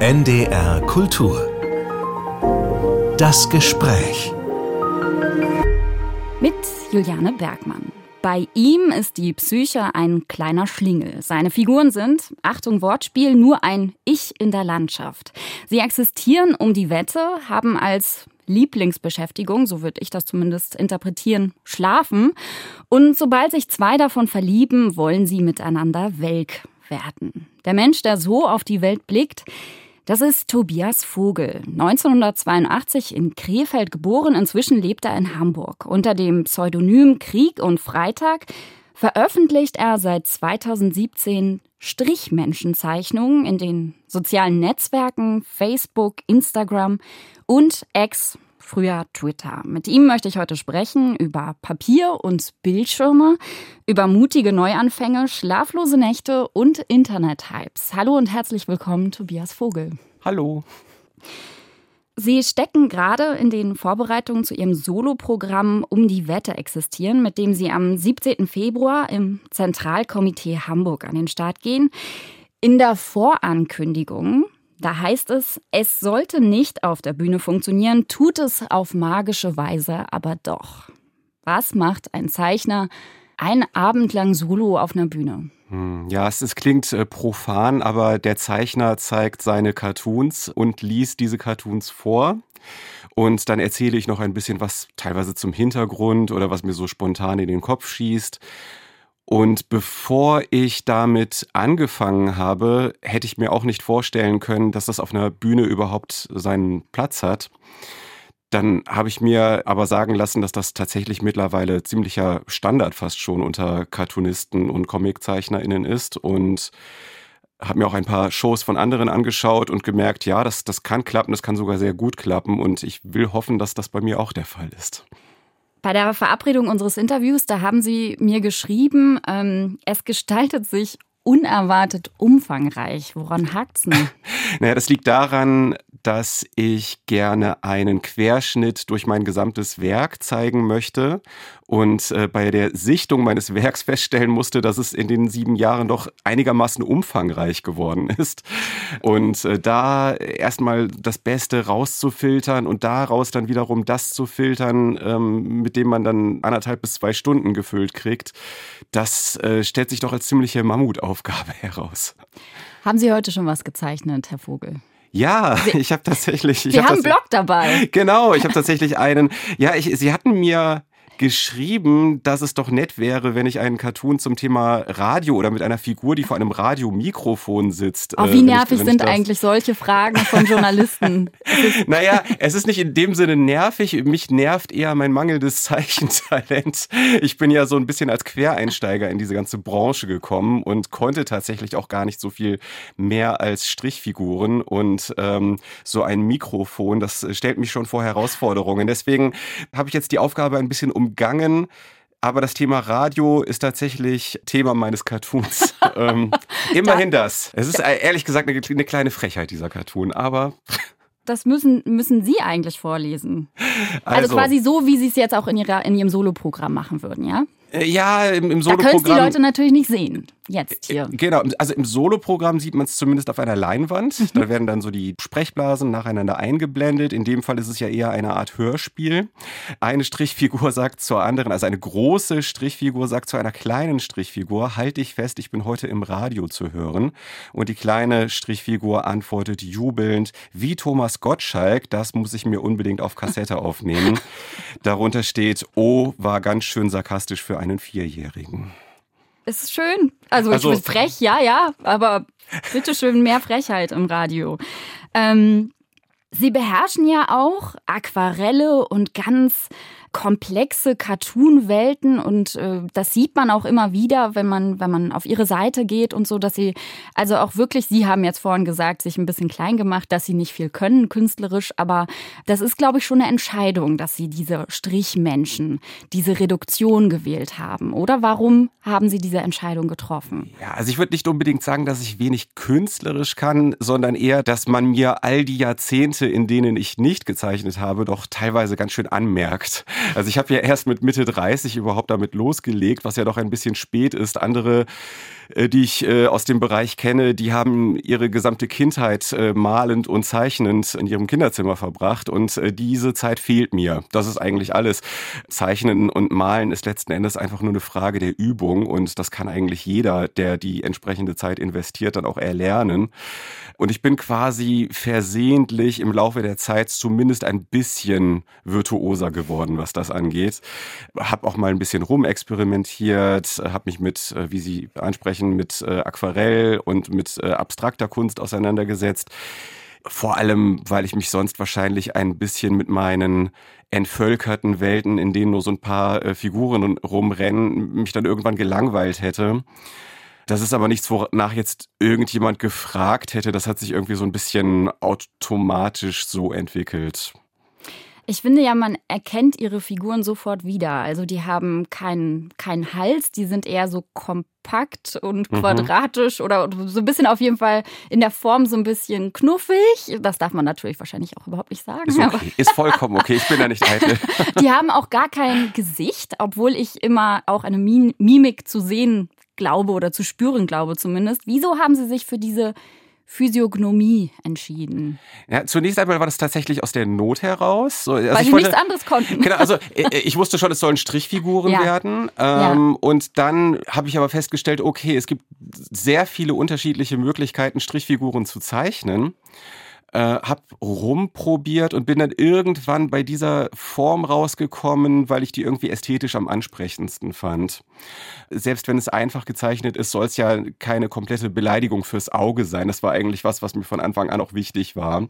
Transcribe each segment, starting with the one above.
NDR Kultur. Das Gespräch. Mit Juliane Bergmann. Bei ihm ist die Psyche ein kleiner Schlingel. Seine Figuren sind, Achtung Wortspiel, nur ein Ich in der Landschaft. Sie existieren um die Wette, haben als Lieblingsbeschäftigung, so würde ich das zumindest interpretieren, schlafen. Und sobald sich zwei davon verlieben, wollen sie miteinander welk werden. Der Mensch, der so auf die Welt blickt, das ist Tobias Vogel. 1982 in Krefeld geboren, inzwischen lebt er in Hamburg. Unter dem Pseudonym Krieg und Freitag veröffentlicht er seit 2017 Strichmenschenzeichnungen in den sozialen Netzwerken Facebook, Instagram und X früher Twitter. Mit ihm möchte ich heute sprechen über Papier und Bildschirme, über mutige Neuanfänge, schlaflose Nächte und Internet-Hypes. Hallo und herzlich willkommen, Tobias Vogel. Hallo. Sie stecken gerade in den Vorbereitungen zu Ihrem Soloprogramm Um die Wette existieren, mit dem Sie am 17. Februar im Zentralkomitee Hamburg an den Start gehen. In der Vorankündigung da heißt es, es sollte nicht auf der Bühne funktionieren, tut es auf magische Weise aber doch. Was macht ein Zeichner ein Abend lang solo auf einer Bühne? Hm, ja, es, es klingt äh, profan, aber der Zeichner zeigt seine Cartoons und liest diese Cartoons vor. Und dann erzähle ich noch ein bisschen was teilweise zum Hintergrund oder was mir so spontan in den Kopf schießt. Und bevor ich damit angefangen habe, hätte ich mir auch nicht vorstellen können, dass das auf einer Bühne überhaupt seinen Platz hat. Dann habe ich mir aber sagen lassen, dass das tatsächlich mittlerweile ziemlicher Standard fast schon unter Cartoonisten und ComiczeichnerInnen ist und habe mir auch ein paar Shows von anderen angeschaut und gemerkt, ja, das, das kann klappen, das kann sogar sehr gut klappen und ich will hoffen, dass das bei mir auch der Fall ist. Bei der Verabredung unseres Interviews, da haben Sie mir geschrieben, ähm, es gestaltet sich unerwartet umfangreich. Woran hakt's denn? naja, das liegt daran, dass ich gerne einen Querschnitt durch mein gesamtes Werk zeigen möchte und äh, bei der Sichtung meines Werks feststellen musste, dass es in den sieben Jahren doch einigermaßen umfangreich geworden ist. Und äh, da erstmal das Beste rauszufiltern und daraus dann wiederum das zu filtern, ähm, mit dem man dann anderthalb bis zwei Stunden gefüllt kriegt, das äh, stellt sich doch als ziemliche Mammutaufgabe heraus. Haben Sie heute schon was gezeichnet, Herr Vogel? Ja, ich habe tatsächlich. Ich Wir hab haben einen Blog dabei. Genau, ich habe tatsächlich einen. Ja, ich, Sie hatten mir geschrieben, dass es doch nett wäre, wenn ich einen Cartoon zum Thema Radio oder mit einer Figur, die vor einem Radiomikrofon sitzt. Oh, wie äh, nervig ich, sind eigentlich solche Fragen von Journalisten? naja, es ist nicht in dem Sinne nervig. Mich nervt eher mein mangelndes Zeichentalent. Ich bin ja so ein bisschen als Quereinsteiger in diese ganze Branche gekommen und konnte tatsächlich auch gar nicht so viel mehr als Strichfiguren. Und ähm, so ein Mikrofon, das stellt mich schon vor Herausforderungen. Deswegen habe ich jetzt die Aufgabe ein bisschen um umgangen. Aber das Thema Radio ist tatsächlich Thema meines Cartoons. ähm, immerhin das. Es ist äh, ehrlich gesagt eine, eine kleine Frechheit, dieser Cartoon, aber das müssen, müssen Sie eigentlich vorlesen. Also, also quasi so, wie Sie es jetzt auch in, ihrer, in Ihrem Soloprogramm machen würden, ja? Äh, ja, im, im Soloprogramm. Da können die Leute natürlich nicht sehen. Jetzt hier. Äh, genau, also im Soloprogramm sieht man es zumindest auf einer Leinwand. Da werden dann so die Sprechblasen nacheinander eingeblendet. In dem Fall ist es ja eher eine Art Hörspiel. Eine Strichfigur sagt zur anderen, also eine große Strichfigur sagt zu einer kleinen Strichfigur, halt dich fest, ich bin heute im Radio zu hören. Und die kleine Strichfigur antwortet jubelnd, wie Thomas Gottschalk, das muss ich mir unbedingt auf Kassette aufnehmen. Darunter steht, oh, war ganz schön sarkastisch für einen Vierjährigen. Ist schön. Also, also ich bin frech, ja, ja, aber bitteschön mehr Frechheit im Radio. Ähm, Sie beherrschen ja auch Aquarelle und ganz komplexe Cartoon-Welten und äh, das sieht man auch immer wieder, wenn man, wenn man auf ihre Seite geht und so, dass sie, also auch wirklich, Sie haben jetzt vorhin gesagt, sich ein bisschen klein gemacht, dass Sie nicht viel können künstlerisch, aber das ist, glaube ich, schon eine Entscheidung, dass Sie diese Strichmenschen, diese Reduktion gewählt haben. Oder warum haben Sie diese Entscheidung getroffen? Ja, also ich würde nicht unbedingt sagen, dass ich wenig künstlerisch kann, sondern eher, dass man mir all die Jahrzehnte, in denen ich nicht gezeichnet habe, doch teilweise ganz schön anmerkt. Also ich habe ja erst mit Mitte 30 überhaupt damit losgelegt, was ja doch ein bisschen spät ist. Andere die ich äh, aus dem Bereich kenne, die haben ihre gesamte Kindheit äh, malend und zeichnend in ihrem Kinderzimmer verbracht und äh, diese Zeit fehlt mir. Das ist eigentlich alles. Zeichnen und Malen ist letzten Endes einfach nur eine Frage der Übung und das kann eigentlich jeder, der die entsprechende Zeit investiert, dann auch erlernen. Und ich bin quasi versehentlich im Laufe der Zeit zumindest ein bisschen virtuoser geworden, was das angeht. Hab auch mal ein bisschen rumexperimentiert, habe mich mit, äh, wie Sie ansprechen, mit äh, Aquarell und mit äh, abstrakter Kunst auseinandergesetzt. Vor allem, weil ich mich sonst wahrscheinlich ein bisschen mit meinen entvölkerten Welten, in denen nur so ein paar Figuren rumrennen, mich dann irgendwann gelangweilt hätte. Das ist aber nichts, wonach jetzt irgendjemand gefragt hätte. Das hat sich irgendwie so ein bisschen automatisch so entwickelt. Ich finde ja, man erkennt ihre Figuren sofort wieder. Also die haben keinen keinen Hals, die sind eher so kompakt und mhm. quadratisch oder so ein bisschen auf jeden Fall in der Form so ein bisschen knuffig. Das darf man natürlich wahrscheinlich auch überhaupt nicht sagen. Ist, okay. ist vollkommen okay, ich bin da nicht eitel. die haben auch gar kein Gesicht, obwohl ich immer auch eine Mimik zu sehen glaube oder zu spüren glaube zumindest. Wieso haben Sie sich für diese Physiognomie entschieden? Ja, zunächst einmal war das tatsächlich aus der Not heraus. So, also Weil sie nichts anderes konnten. Genau, also äh, äh, ich wusste schon, es sollen Strichfiguren ja. werden. Ähm, ja. Und dann habe ich aber festgestellt, okay, es gibt sehr viele unterschiedliche Möglichkeiten, Strichfiguren zu zeichnen äh, habe rumprobiert und bin dann irgendwann bei dieser Form rausgekommen, weil ich die irgendwie ästhetisch am ansprechendsten fand. Selbst wenn es einfach gezeichnet ist, soll es ja keine komplette Beleidigung fürs Auge sein. Das war eigentlich was, was mir von Anfang an auch wichtig war.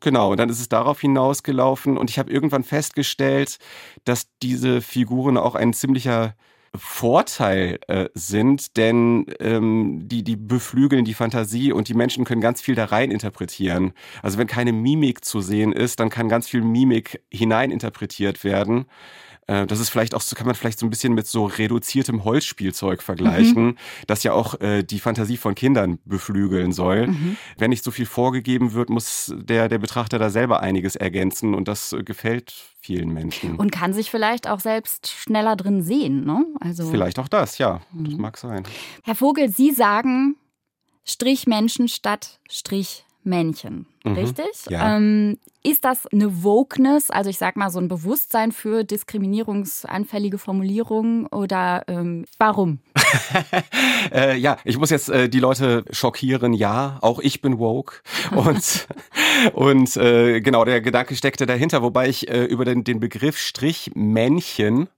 Genau, und dann ist es darauf hinausgelaufen und ich habe irgendwann festgestellt, dass diese Figuren auch ein ziemlicher Vorteil äh, sind, denn ähm, die, die beflügeln die Fantasie und die Menschen können ganz viel da rein interpretieren. Also wenn keine Mimik zu sehen ist, dann kann ganz viel Mimik hineininterpretiert werden. Äh, das ist vielleicht auch, so kann man vielleicht so ein bisschen mit so reduziertem Holzspielzeug vergleichen, mhm. das ja auch äh, die Fantasie von Kindern beflügeln soll. Mhm. Wenn nicht so viel vorgegeben wird, muss der, der Betrachter da selber einiges ergänzen und das äh, gefällt vielen Menschen. Und kann sich vielleicht auch selbst schneller drin sehen, ne? Also vielleicht auch das, ja, mhm. das mag sein. Herr Vogel, Sie sagen Strichmenschen statt Strichmännchen, mhm. richtig? Ja. Ähm, ist das eine Wokeness, also ich sag mal so ein Bewusstsein für diskriminierungsanfällige Formulierungen oder ähm, warum? äh, ja, ich muss jetzt äh, die Leute schockieren. Ja, auch ich bin woke und und äh, genau der Gedanke steckte dahinter, wobei ich äh, über den, den Begriff Strichmännchen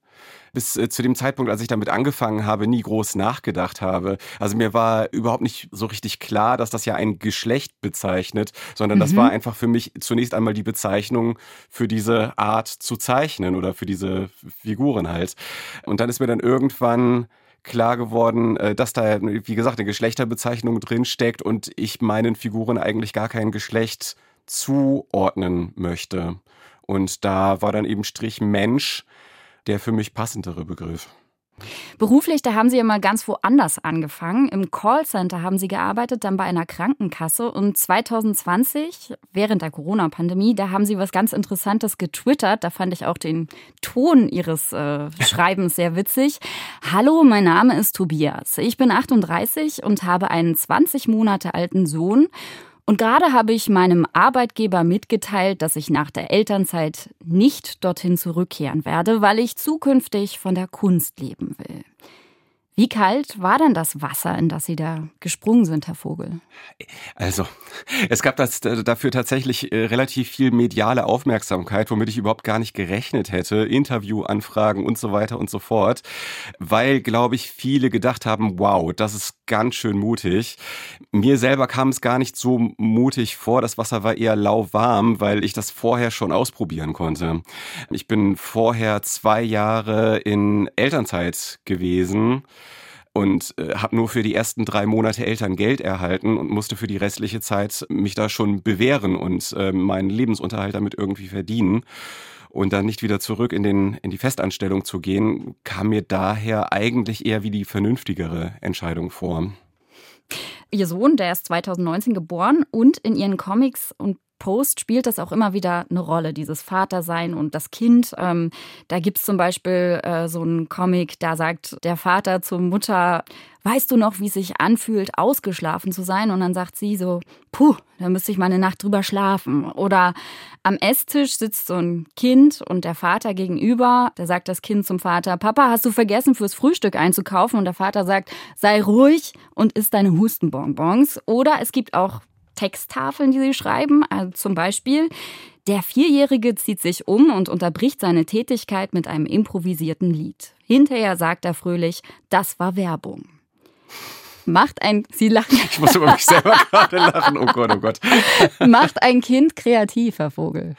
bis äh, zu dem Zeitpunkt, als ich damit angefangen habe, nie groß nachgedacht habe. Also mir war überhaupt nicht so richtig klar, dass das ja ein Geschlecht bezeichnet, sondern mhm. das war einfach für mich zunächst einmal die Bezeichnung für diese Art zu zeichnen oder für diese Figuren halt. Und dann ist mir dann irgendwann klar geworden, äh, dass da, wie gesagt, eine Geschlechterbezeichnung drin steckt und ich meinen Figuren eigentlich gar kein Geschlecht zuordnen möchte. Und da war dann eben Strich Mensch der für mich passendere Begriff. Beruflich, da haben Sie ja mal ganz woanders angefangen. Im Callcenter haben Sie gearbeitet, dann bei einer Krankenkasse. Und 2020, während der Corona-Pandemie, da haben Sie was ganz Interessantes getwittert. Da fand ich auch den Ton Ihres äh, Schreibens sehr witzig. Hallo, mein Name ist Tobias. Ich bin 38 und habe einen 20 Monate alten Sohn. Und gerade habe ich meinem Arbeitgeber mitgeteilt, dass ich nach der Elternzeit nicht dorthin zurückkehren werde, weil ich zukünftig von der Kunst leben will. Wie kalt war denn das Wasser, in das Sie da gesprungen sind, Herr Vogel? Also, es gab das, äh, dafür tatsächlich äh, relativ viel mediale Aufmerksamkeit, womit ich überhaupt gar nicht gerechnet hätte. Interviewanfragen und so weiter und so fort. Weil, glaube ich, viele gedacht haben, wow, das ist ganz schön mutig. Mir selber kam es gar nicht so mutig vor. Das Wasser war eher lauwarm, weil ich das vorher schon ausprobieren konnte. Ich bin vorher zwei Jahre in Elternzeit gewesen und äh, habe nur für die ersten drei Monate Elterngeld erhalten und musste für die restliche Zeit mich da schon bewähren und äh, meinen Lebensunterhalt damit irgendwie verdienen. Und dann nicht wieder zurück in, den, in die Festanstellung zu gehen, kam mir daher eigentlich eher wie die vernünftigere Entscheidung vor. Ihr Sohn, der ist 2019 geboren und in ihren Comics und Post spielt das auch immer wieder eine Rolle, dieses Vatersein und das Kind. Ähm, da gibt es zum Beispiel äh, so einen Comic, da sagt der Vater zur Mutter, weißt du noch, wie es sich anfühlt, ausgeschlafen zu sein? Und dann sagt sie so, puh, da müsste ich mal eine Nacht drüber schlafen. Oder am Esstisch sitzt so ein Kind und der Vater gegenüber, da sagt das Kind zum Vater, Papa, hast du vergessen, fürs Frühstück einzukaufen? Und der Vater sagt, sei ruhig und isst deine Hustenbonbons. Oder es gibt auch Texttafeln, die sie schreiben. Also zum Beispiel, der Vierjährige zieht sich um und unterbricht seine Tätigkeit mit einem improvisierten Lied. Hinterher sagt er fröhlich, das war Werbung. Macht ein, Sie lachen. Ich muss über mich selber gerade lachen. Oh Gott, oh Gott. Macht ein Kind kreativ, Herr Vogel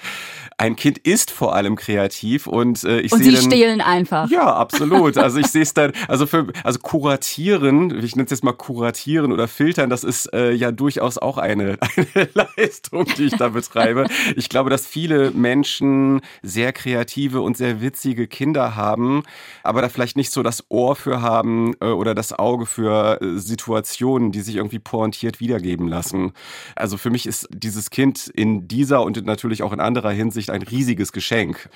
ein Kind ist vor allem kreativ und äh, ich und sehe sie stehlen einfach. Ja, absolut. Also ich sehe es dann, also für also kuratieren, ich nenne es jetzt mal kuratieren oder filtern, das ist äh, ja durchaus auch eine, eine Leistung, die ich da betreibe. Ich glaube, dass viele Menschen sehr kreative und sehr witzige Kinder haben, aber da vielleicht nicht so das Ohr für haben äh, oder das Auge für äh, Situationen, die sich irgendwie pointiert wiedergeben lassen. Also für mich ist dieses Kind in dieser und natürlich auch in anderer Hinsicht Hinsicht ein riesiges Geschenk.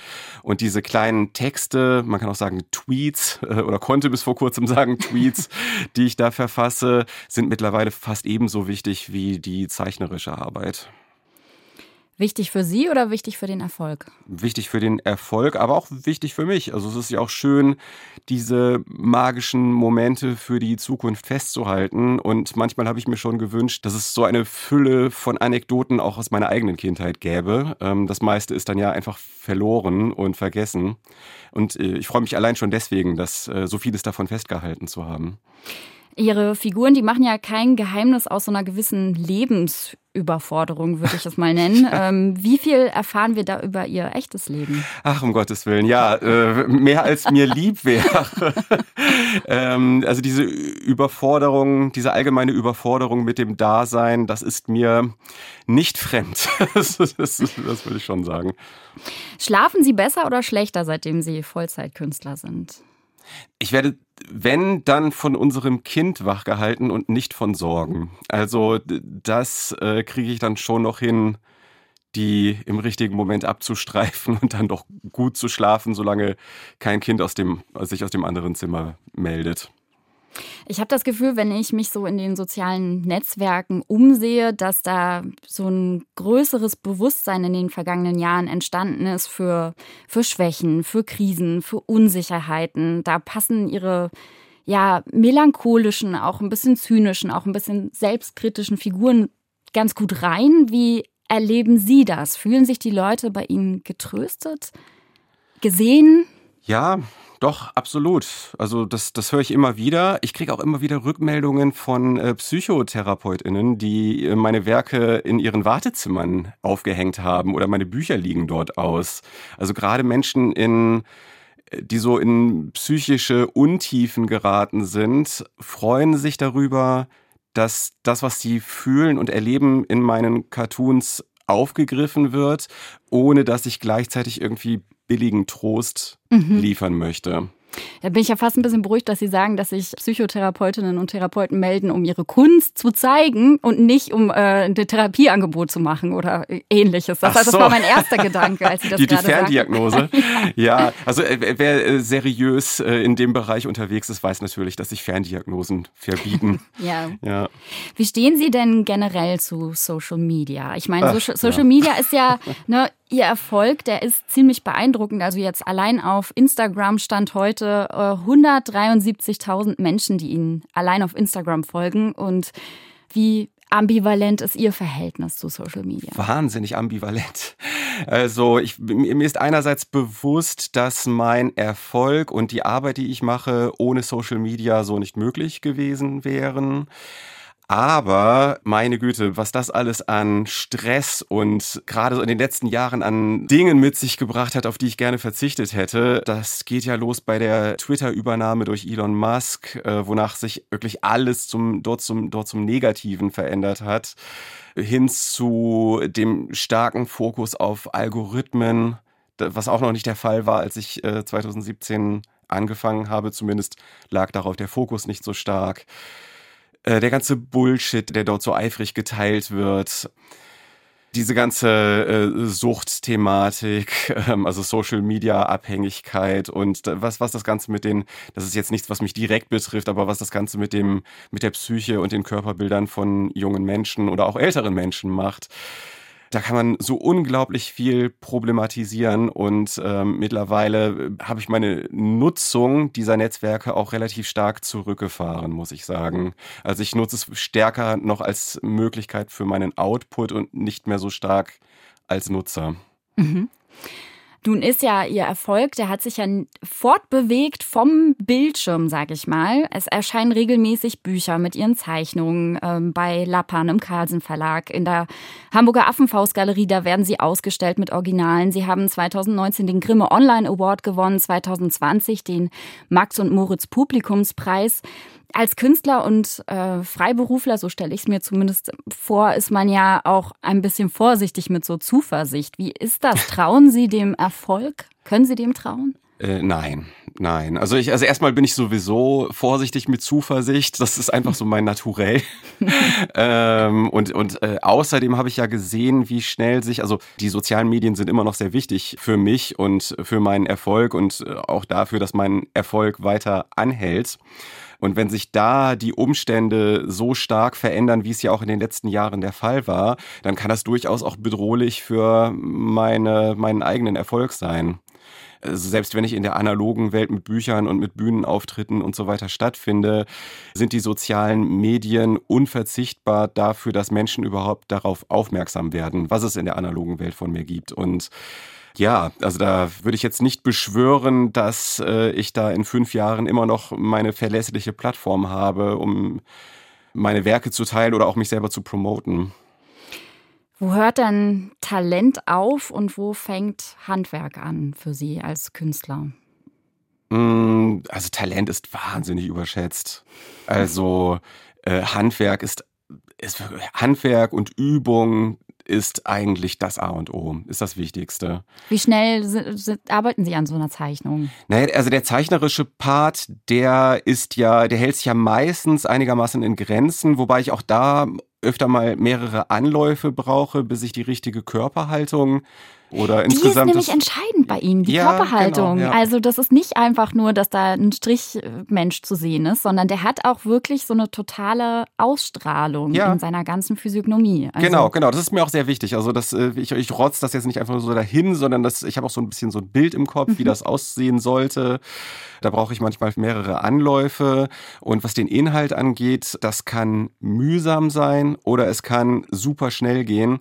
Und diese kleinen Texte, man kann auch sagen Tweets äh, oder konnte bis vor kurzem sagen Tweets, die ich da verfasse, sind mittlerweile fast ebenso wichtig wie die zeichnerische Arbeit. Wichtig für Sie oder wichtig für den Erfolg? Wichtig für den Erfolg, aber auch wichtig für mich. Also es ist ja auch schön, diese magischen Momente für die Zukunft festzuhalten. Und manchmal habe ich mir schon gewünscht, dass es so eine Fülle von Anekdoten auch aus meiner eigenen Kindheit gäbe. Ähm, das meiste ist dann ja einfach verloren und vergessen. Und äh, ich freue mich allein schon deswegen, dass äh, so vieles davon festgehalten zu haben. Ihre Figuren, die machen ja kein Geheimnis aus so einer gewissen Lebensüberforderung, würde ich es mal nennen. ähm, wie viel erfahren wir da über Ihr echtes Leben? Ach, um Gottes Willen, ja, äh, mehr als mir lieb wäre. ähm, also diese Überforderung, diese allgemeine Überforderung mit dem Dasein, das ist mir nicht fremd. das, das, das würde ich schon sagen. Schlafen Sie besser oder schlechter, seitdem Sie Vollzeitkünstler sind? Ich werde, wenn, dann von unserem Kind wachgehalten und nicht von Sorgen. Also das äh, kriege ich dann schon noch hin, die im richtigen Moment abzustreifen und dann doch gut zu schlafen, solange kein Kind aus dem, sich aus dem anderen Zimmer meldet. Ich habe das Gefühl, wenn ich mich so in den sozialen Netzwerken umsehe, dass da so ein größeres Bewusstsein in den vergangenen Jahren entstanden ist für, für Schwächen, für Krisen, für Unsicherheiten. Da passen ihre ja, melancholischen, auch ein bisschen zynischen, auch ein bisschen selbstkritischen Figuren ganz gut rein. Wie erleben Sie das? Fühlen sich die Leute bei Ihnen getröstet, gesehen? Ja, doch, absolut. Also das, das höre ich immer wieder. Ich kriege auch immer wieder Rückmeldungen von äh, PsychotherapeutInnen, die äh, meine Werke in ihren Wartezimmern aufgehängt haben oder meine Bücher liegen dort aus. Also gerade Menschen in äh, die so in psychische Untiefen geraten sind, freuen sich darüber, dass das, was sie fühlen und erleben, in meinen Cartoons aufgegriffen wird, ohne dass ich gleichzeitig irgendwie billigen Trost mhm. liefern möchte. Da bin ich ja fast ein bisschen beruhigt, dass Sie sagen, dass sich Psychotherapeutinnen und Therapeuten melden, um ihre Kunst zu zeigen und nicht um äh, ein Therapieangebot zu machen oder ähnliches. Das, so. das war mein erster Gedanke, als Sie das Die, die Ferndiagnose. ja. also äh, wer äh, seriös äh, in dem Bereich unterwegs ist, weiß natürlich, dass sich Ferndiagnosen verbieten. ja. ja. Wie stehen Sie denn generell zu Social Media? Ich meine, Ach, Social ja. Media ist ja ne, Ihr Erfolg, der ist ziemlich beeindruckend. Also jetzt allein auf Instagram stand heute äh, 173.000 Menschen, die Ihnen allein auf Instagram folgen. Und wie ambivalent ist Ihr Verhältnis zu Social Media? Wahnsinnig ambivalent. Also ich, mir ist einerseits bewusst, dass mein Erfolg und die Arbeit, die ich mache, ohne Social Media so nicht möglich gewesen wären. Aber meine Güte, was das alles an Stress und gerade so in den letzten Jahren an Dingen mit sich gebracht hat, auf die ich gerne verzichtet hätte, das geht ja los bei der Twitter-Übernahme durch Elon Musk, äh, wonach sich wirklich alles zum, dort, zum, dort zum Negativen verändert hat, hin zu dem starken Fokus auf Algorithmen, was auch noch nicht der Fall war, als ich äh, 2017 angefangen habe. Zumindest lag darauf der Fokus nicht so stark äh, der ganze Bullshit, der dort so eifrig geteilt wird. diese ganze äh, Suchtthematik, ähm, also Social Media Abhängigkeit und was was das Ganze mit den, das ist jetzt nichts, was mich direkt betrifft, aber was das Ganze mit dem mit der Psyche und den Körperbildern von jungen Menschen oder auch älteren Menschen macht da kann man so unglaublich viel problematisieren und ähm, mittlerweile äh, habe ich meine Nutzung dieser Netzwerke auch relativ stark zurückgefahren, muss ich sagen. Also ich nutze es stärker noch als Möglichkeit für meinen Output und nicht mehr so stark als Nutzer. Mhm. Nun ist ja ihr Erfolg, der hat sich ja fortbewegt vom Bildschirm, sag ich mal. Es erscheinen regelmäßig Bücher mit ihren Zeichnungen ähm, bei Lappan im Carlsen Verlag. In der Hamburger Affenfaustgalerie, da werden sie ausgestellt mit Originalen. Sie haben 2019 den Grimme Online Award gewonnen, 2020 den Max und Moritz Publikumspreis. Als Künstler und äh, Freiberufler, so stelle ich es mir zumindest vor, ist man ja auch ein bisschen vorsichtig mit so Zuversicht. Wie ist das? Trauen Sie dem Erfolg? Können Sie dem trauen? Äh, nein, nein. Also ich, also erstmal bin ich sowieso vorsichtig mit Zuversicht. Das ist einfach so mein Naturell. ähm, und und äh, außerdem habe ich ja gesehen, wie schnell sich, also die sozialen Medien sind immer noch sehr wichtig für mich und für meinen Erfolg und äh, auch dafür, dass mein Erfolg weiter anhält. Und wenn sich da die Umstände so stark verändern, wie es ja auch in den letzten Jahren der Fall war, dann kann das durchaus auch bedrohlich für meine, meinen eigenen Erfolg sein. Also selbst wenn ich in der analogen Welt mit Büchern und mit Bühnenauftritten und so weiter stattfinde, sind die sozialen Medien unverzichtbar dafür, dass Menschen überhaupt darauf aufmerksam werden, was es in der analogen Welt von mir gibt. Und ja, also da würde ich jetzt nicht beschwören, dass äh, ich da in fünf Jahren immer noch meine verlässliche Plattform habe, um meine Werke zu teilen oder auch mich selber zu promoten. Wo hört denn Talent auf und wo fängt Handwerk an für Sie als Künstler? Mm, also Talent ist wahnsinnig überschätzt. Also äh, Handwerk ist, ist Handwerk und Übung ist eigentlich das A und O, ist das Wichtigste. Wie schnell arbeiten Sie an so einer Zeichnung? Naja, also der zeichnerische Part, der ist ja, der hält sich ja meistens einigermaßen in Grenzen, wobei ich auch da öfter mal mehrere Anläufe brauche, bis ich die richtige Körperhaltung oder die insgesamt. Ist nämlich entscheidend bei Ihnen, die ja, Körperhaltung. Genau, ja. Also das ist nicht einfach nur, dass da ein Strichmensch zu sehen ist, sondern der hat auch wirklich so eine totale Ausstrahlung ja. in seiner ganzen Physiognomie. Also genau, genau. Das ist mir auch sehr wichtig. Also das, äh, ich, ich rotz das jetzt nicht einfach so dahin, sondern das, ich habe auch so ein bisschen so ein Bild im Kopf, wie mhm. das aussehen sollte. Da brauche ich manchmal mehrere Anläufe. Und was den Inhalt angeht, das kann mühsam sein oder es kann super schnell gehen.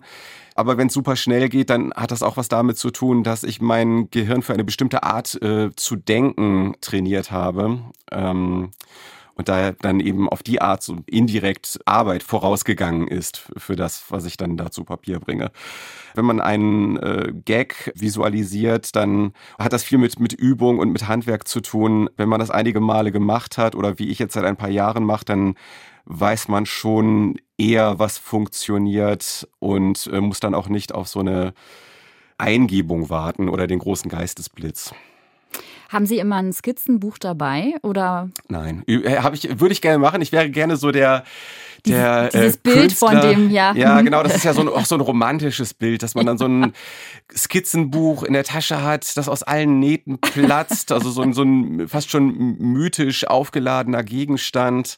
Aber wenn es super schnell geht, dann hat das auch was damit zu tun, dass ich mein Gehirn für eine bestimmte Art äh, zu denken trainiert habe. Ähm, und da dann eben auf die Art so indirekt Arbeit vorausgegangen ist für das, was ich dann da zu Papier bringe. Wenn man einen äh, Gag visualisiert, dann hat das viel mit, mit Übung und mit Handwerk zu tun. Wenn man das einige Male gemacht hat oder wie ich jetzt seit ein paar Jahren mache, dann weiß man schon eher, was funktioniert und äh, muss dann auch nicht auf so eine Eingebung warten oder den großen Geistesblitz. Haben Sie immer ein Skizzenbuch dabei oder? Nein, äh, habe ich würde ich gerne machen. Ich wäre gerne so der der dieses, dieses äh, Bild Künstler. von dem ja. Ja, genau, das ist ja so ein, auch so ein romantisches Bild, dass man dann so ein Skizzenbuch in der Tasche hat, das aus allen Nähten platzt, also so ein, so ein fast schon mythisch aufgeladener Gegenstand.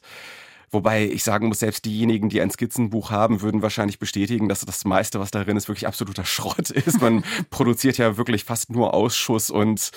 Wobei ich sagen muss, selbst diejenigen, die ein Skizzenbuch haben, würden wahrscheinlich bestätigen, dass das meiste, was darin ist, wirklich absoluter Schrott ist. Man produziert ja wirklich fast nur Ausschuss und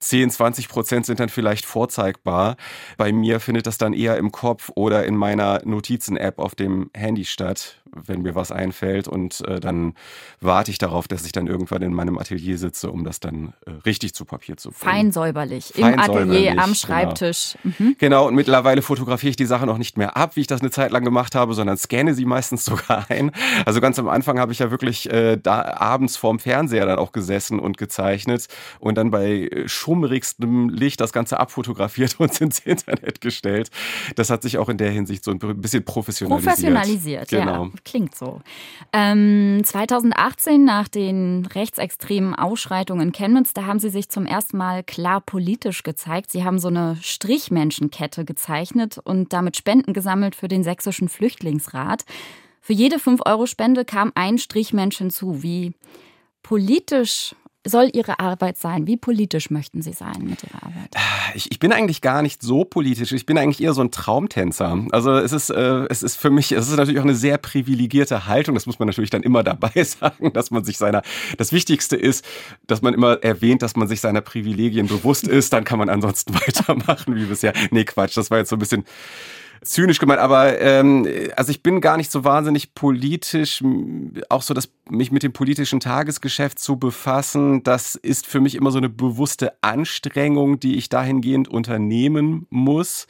10, 20 Prozent sind dann vielleicht vorzeigbar. Bei mir findet das dann eher im Kopf oder in meiner Notizen-App auf dem Handy statt wenn mir was einfällt und äh, dann warte ich darauf, dass ich dann irgendwann in meinem Atelier sitze, um das dann äh, richtig zu Papier zu bringen. Fein säuberlich, im Atelier, am genau. Schreibtisch. Genau. Mhm. genau, und mittlerweile fotografiere ich die Sachen auch nicht mehr ab, wie ich das eine Zeit lang gemacht habe, sondern scanne sie meistens sogar ein. Also ganz am Anfang habe ich ja wirklich äh, da abends vorm Fernseher dann auch gesessen und gezeichnet und dann bei äh, schummrigstem Licht das Ganze abfotografiert und ins Internet gestellt. Das hat sich auch in der Hinsicht so ein bisschen professionalisiert. Professionalisiert, genau. ja klingt so. Ähm, 2018 nach den rechtsextremen Ausschreitungen in Chemnitz, da haben Sie sich zum ersten Mal klar politisch gezeigt. Sie haben so eine Strichmenschenkette gezeichnet und damit Spenden gesammelt für den sächsischen Flüchtlingsrat. Für jede 5-Euro-Spende kam ein Strichmensch hinzu. Wie politisch soll Ihre Arbeit sein? Wie politisch möchten Sie sein mit Ihrer Arbeit? Ich, ich bin eigentlich gar nicht so politisch. Ich bin eigentlich eher so ein Traumtänzer. Also es ist, äh, es ist für mich, es ist natürlich auch eine sehr privilegierte Haltung. Das muss man natürlich dann immer dabei sagen, dass man sich seiner, das Wichtigste ist, dass man immer erwähnt, dass man sich seiner Privilegien bewusst ist. Dann kann man ansonsten weitermachen wie bisher. Nee, Quatsch, das war jetzt so ein bisschen zynisch gemeint, aber ähm, also ich bin gar nicht so wahnsinnig politisch, auch so, dass mich mit dem politischen Tagesgeschäft zu befassen, das ist für mich immer so eine bewusste Anstrengung, die ich dahingehend unternehmen muss.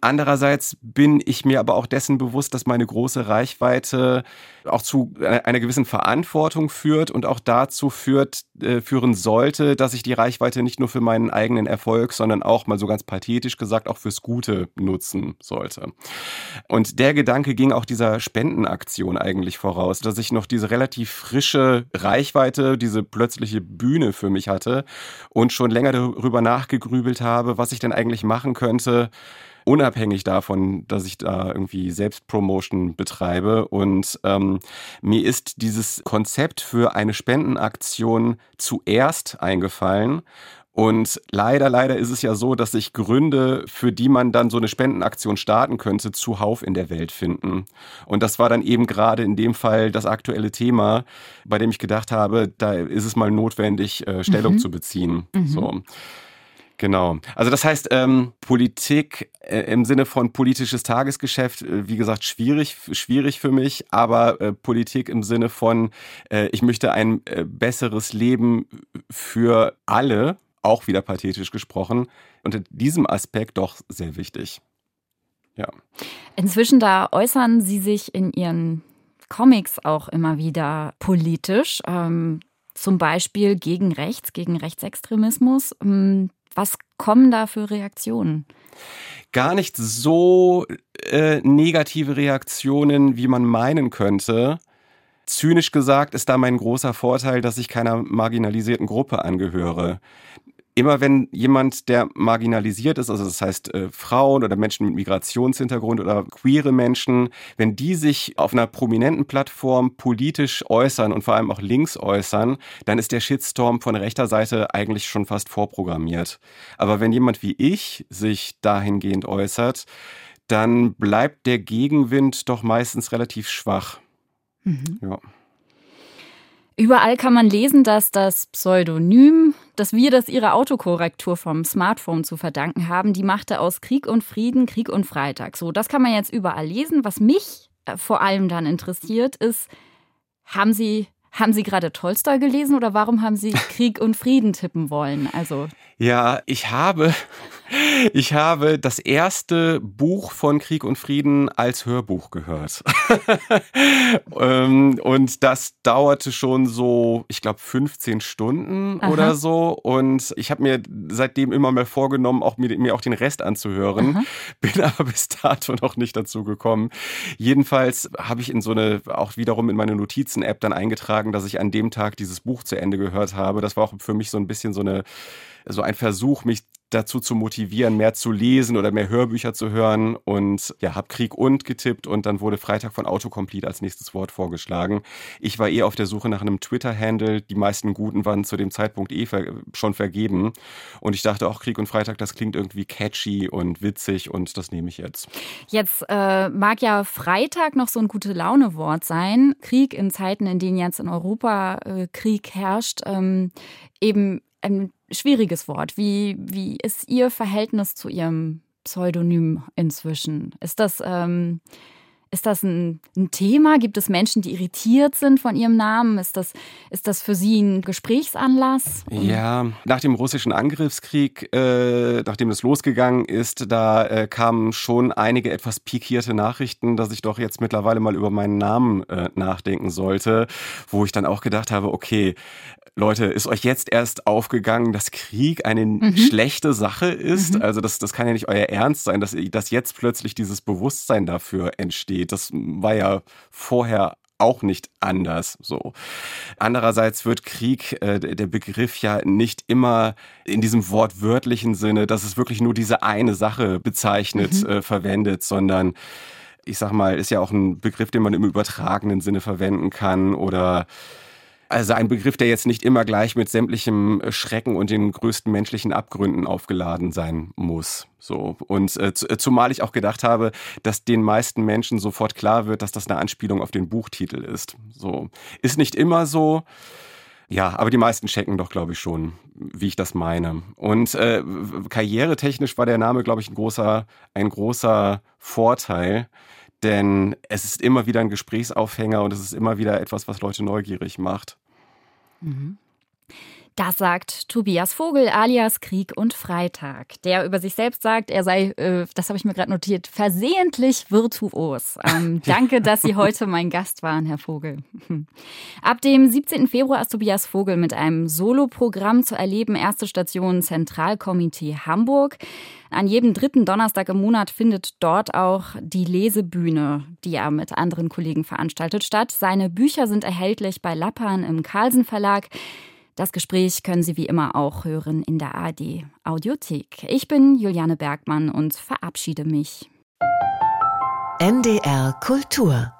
Andererseits bin ich mir aber auch dessen bewusst, dass meine große Reichweite auch zu einer gewissen Verantwortung führt und auch dazu führt, äh, führen sollte, dass ich die Reichweite nicht nur für meinen eigenen Erfolg, sondern auch mal so ganz pathetisch gesagt auch fürs Gute nutzen sollte. Und der Gedanke ging auch dieser Spendenaktion eigentlich voraus, dass ich noch diese relativ frische Reichweite, diese plötzliche Bühne für mich hatte und schon länger darüber nachgegrübelt habe, was ich denn eigentlich machen könnte, unabhängig davon, dass ich da irgendwie Selbstpromotion betreibe. Und ähm, mir ist dieses Konzept für eine Spendenaktion zuerst eingefallen. Und leider, leider ist es ja so, dass sich Gründe, für die man dann so eine Spendenaktion starten könnte, zuhauf in der Welt finden. Und das war dann eben gerade in dem Fall das aktuelle Thema, bei dem ich gedacht habe, da ist es mal notwendig, äh, Stellung mhm. zu beziehen. Mhm. So. Genau. Also das heißt, ähm, Politik äh, im Sinne von politisches Tagesgeschäft, äh, wie gesagt, schwierig, schwierig für mich, aber äh, Politik im Sinne von, äh, ich möchte ein äh, besseres Leben für alle, auch wieder pathetisch gesprochen, unter diesem Aspekt doch sehr wichtig. Ja. Inzwischen da äußern Sie sich in Ihren Comics auch immer wieder politisch. Ähm, zum Beispiel gegen Rechts, gegen Rechtsextremismus. Ähm, was kommen da für Reaktionen? Gar nicht so äh, negative Reaktionen, wie man meinen könnte. Zynisch gesagt ist da mein großer Vorteil, dass ich keiner marginalisierten Gruppe angehöre immer wenn jemand, der marginalisiert ist, also das heißt äh, Frauen oder Menschen mit Migrationshintergrund oder queere Menschen, wenn die sich auf einer prominenten Plattform politisch äußern und vor allem auch links äußern, dann ist der Shitstorm von rechter Seite eigentlich schon fast vorprogrammiert. Aber wenn jemand wie ich sich dahingehend äußert, dann bleibt der Gegenwind doch meistens relativ schwach. Mhm. Ja. Überall kann man lesen, dass das Pseudonym, dass wir das ihre Autokorrektur vom Smartphone zu verdanken haben, die machte aus Krieg und Frieden Krieg und Freitag. So, das kann man jetzt überall lesen. Was mich äh, vor allem dann interessiert, ist, haben Sie haben Sie gerade Tolstoi gelesen oder warum haben Sie Krieg und Frieden tippen wollen? Also ja, ich habe ich habe das erste Buch von Krieg und Frieden als Hörbuch gehört. Ähm, und das dauerte schon so, ich glaube, 15 Stunden Aha. oder so. Und ich habe mir seitdem immer mehr vorgenommen, auch mir, mir auch den Rest anzuhören. Aha. Bin aber bis dato noch nicht dazu gekommen. Jedenfalls habe ich in so eine, auch wiederum in meine Notizen-App dann eingetragen, dass ich an dem Tag dieses Buch zu Ende gehört habe. Das war auch für mich so ein bisschen so eine so ein Versuch, mich dazu zu motivieren, mehr zu lesen oder mehr Hörbücher zu hören und ja, habe Krieg und getippt und dann wurde Freitag von Autocomplete als nächstes Wort vorgeschlagen. Ich war eh auf der Suche nach einem Twitter-Handle, die meisten guten waren zu dem Zeitpunkt eh ver schon vergeben und ich dachte auch Krieg und Freitag, das klingt irgendwie catchy und witzig und das nehme ich jetzt. Jetzt äh, mag ja Freitag noch so ein gute Laune-Wort sein. Krieg in Zeiten, in denen jetzt in Europa äh, Krieg herrscht, ähm, eben ein schwieriges Wort. Wie, wie ist Ihr Verhältnis zu Ihrem Pseudonym inzwischen? Ist das, ähm, ist das ein, ein, Thema? Gibt es Menschen, die irritiert sind von Ihrem Namen? Ist das, ist das für Sie ein Gesprächsanlass? Ja, nach dem russischen Angriffskrieg, äh, nachdem es losgegangen ist, da äh, kamen schon einige etwas pikierte Nachrichten, dass ich doch jetzt mittlerweile mal über meinen Namen äh, nachdenken sollte, wo ich dann auch gedacht habe, okay, Leute, ist euch jetzt erst aufgegangen, dass Krieg eine mhm. schlechte Sache ist? Mhm. Also das, das kann ja nicht euer Ernst sein, dass, dass jetzt plötzlich dieses Bewusstsein dafür entsteht. Das war ja vorher auch nicht anders so. Andererseits wird Krieg, äh, der Begriff ja nicht immer in diesem wortwörtlichen Sinne, dass es wirklich nur diese eine Sache bezeichnet, mhm. äh, verwendet, sondern ich sag mal, ist ja auch ein Begriff, den man im übertragenen Sinne verwenden kann oder also ein Begriff, der jetzt nicht immer gleich mit sämtlichem Schrecken und den größten menschlichen Abgründen aufgeladen sein muss. So. Und äh, zumal ich auch gedacht habe, dass den meisten Menschen sofort klar wird, dass das eine Anspielung auf den Buchtitel ist. So. Ist nicht immer so. Ja, aber die meisten checken doch, glaube ich, schon, wie ich das meine. Und äh, karrieretechnisch war der Name, glaube ich, ein großer, ein großer Vorteil denn es ist immer wieder ein Gesprächsaufhänger und es ist immer wieder etwas, was Leute neugierig macht. Mhm. Das sagt Tobias Vogel alias Krieg und Freitag, der über sich selbst sagt, er sei, äh, das habe ich mir gerade notiert, versehentlich virtuos. Ähm, danke, dass Sie heute mein Gast waren, Herr Vogel. Ab dem 17. Februar ist Tobias Vogel mit einem Soloprogramm zu erleben. Erste Station Zentralkomitee Hamburg. An jedem dritten Donnerstag im Monat findet dort auch die Lesebühne, die er mit anderen Kollegen veranstaltet, statt. Seine Bücher sind erhältlich bei Lappan im Carlsen Verlag. Das Gespräch können Sie wie immer auch hören in der ARD Audiothek. Ich bin Juliane Bergmann und verabschiede mich. NDR Kultur